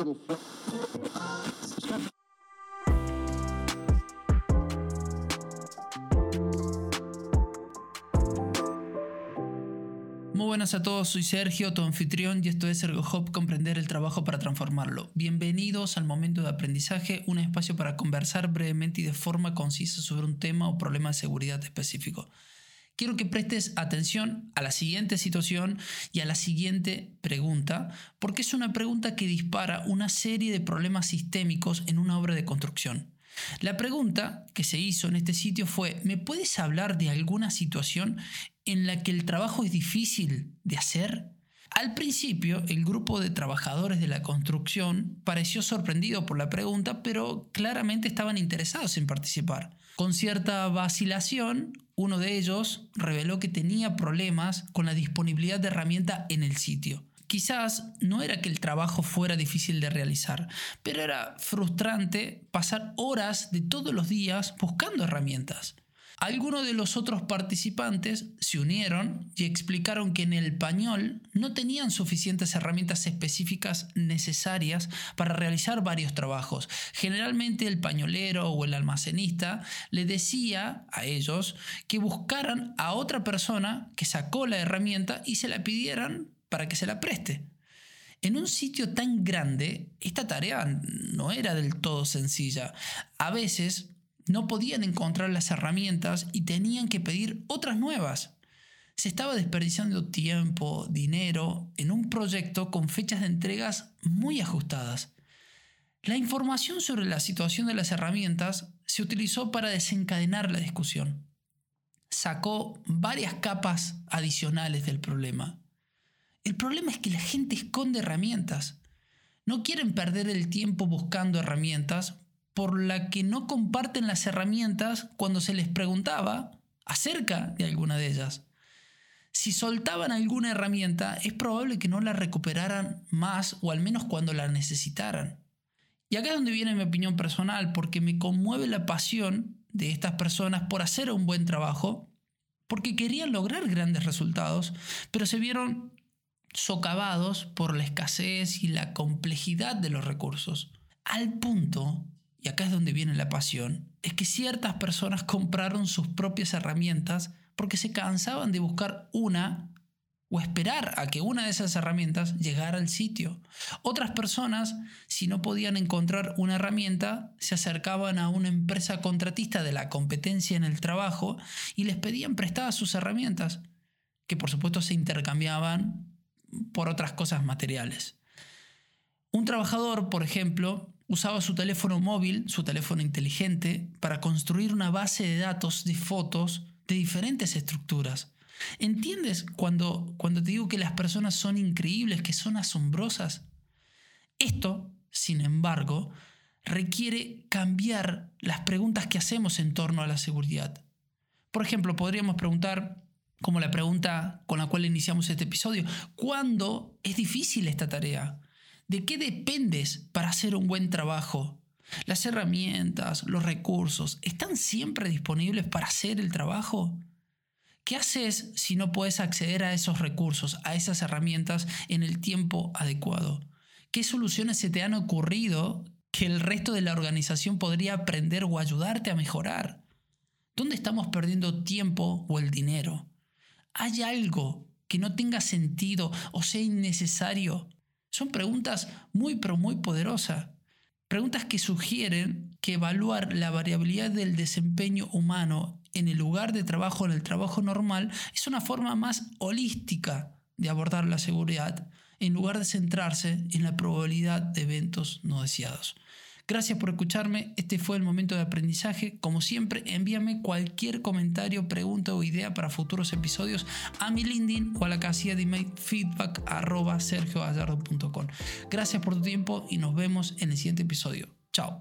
Muy buenas a todos, soy Sergio, tu anfitrión, y esto es ErgoHop Comprender el trabajo para transformarlo. Bienvenidos al momento de aprendizaje, un espacio para conversar brevemente y de forma concisa sobre un tema o problema de seguridad específico. Quiero que prestes atención a la siguiente situación y a la siguiente pregunta, porque es una pregunta que dispara una serie de problemas sistémicos en una obra de construcción. La pregunta que se hizo en este sitio fue, ¿me puedes hablar de alguna situación en la que el trabajo es difícil de hacer? Al principio, el grupo de trabajadores de la construcción pareció sorprendido por la pregunta, pero claramente estaban interesados en participar. Con cierta vacilación, uno de ellos reveló que tenía problemas con la disponibilidad de herramienta en el sitio. Quizás no era que el trabajo fuera difícil de realizar, pero era frustrante pasar horas de todos los días buscando herramientas. Algunos de los otros participantes se unieron y explicaron que en el pañol no tenían suficientes herramientas específicas necesarias para realizar varios trabajos. Generalmente el pañolero o el almacenista le decía a ellos que buscaran a otra persona que sacó la herramienta y se la pidieran para que se la preste. En un sitio tan grande, esta tarea no era del todo sencilla. A veces no podían encontrar las herramientas y tenían que pedir otras nuevas. Se estaba desperdiciando tiempo, dinero en un proyecto con fechas de entregas muy ajustadas. La información sobre la situación de las herramientas se utilizó para desencadenar la discusión. Sacó varias capas adicionales del problema. El problema es que la gente esconde herramientas. No quieren perder el tiempo buscando herramientas por la que no comparten las herramientas cuando se les preguntaba acerca de alguna de ellas. Si soltaban alguna herramienta, es probable que no la recuperaran más o al menos cuando la necesitaran. Y acá es donde viene mi opinión personal, porque me conmueve la pasión de estas personas por hacer un buen trabajo, porque querían lograr grandes resultados, pero se vieron socavados por la escasez y la complejidad de los recursos, al punto, y acá es donde viene la pasión, es que ciertas personas compraron sus propias herramientas porque se cansaban de buscar una o esperar a que una de esas herramientas llegara al sitio. Otras personas, si no podían encontrar una herramienta, se acercaban a una empresa contratista de la competencia en el trabajo y les pedían prestadas sus herramientas, que por supuesto se intercambiaban por otras cosas materiales. Un trabajador, por ejemplo, usaba su teléfono móvil, su teléfono inteligente, para construir una base de datos de fotos de diferentes estructuras. ¿Entiendes cuando, cuando te digo que las personas son increíbles, que son asombrosas? Esto, sin embargo, requiere cambiar las preguntas que hacemos en torno a la seguridad. Por ejemplo, podríamos preguntar, como la pregunta con la cual iniciamos este episodio, ¿cuándo es difícil esta tarea? ¿De qué dependes para hacer un buen trabajo? ¿Las herramientas, los recursos, están siempre disponibles para hacer el trabajo? ¿Qué haces si no puedes acceder a esos recursos, a esas herramientas en el tiempo adecuado? ¿Qué soluciones se te han ocurrido que el resto de la organización podría aprender o ayudarte a mejorar? ¿Dónde estamos perdiendo tiempo o el dinero? ¿Hay algo que no tenga sentido o sea innecesario? Son preguntas muy pero muy poderosas. Preguntas que sugieren que evaluar la variabilidad del desempeño humano en el lugar de trabajo, en el trabajo normal, es una forma más holística de abordar la seguridad, en lugar de centrarse en la probabilidad de eventos no deseados. Gracias por escucharme, este fue el momento de aprendizaje. Como siempre, envíame cualquier comentario, pregunta o idea para futuros episodios a mi LinkedIn o a la casilla de email feedback Gracias por tu tiempo y nos vemos en el siguiente episodio. Chao.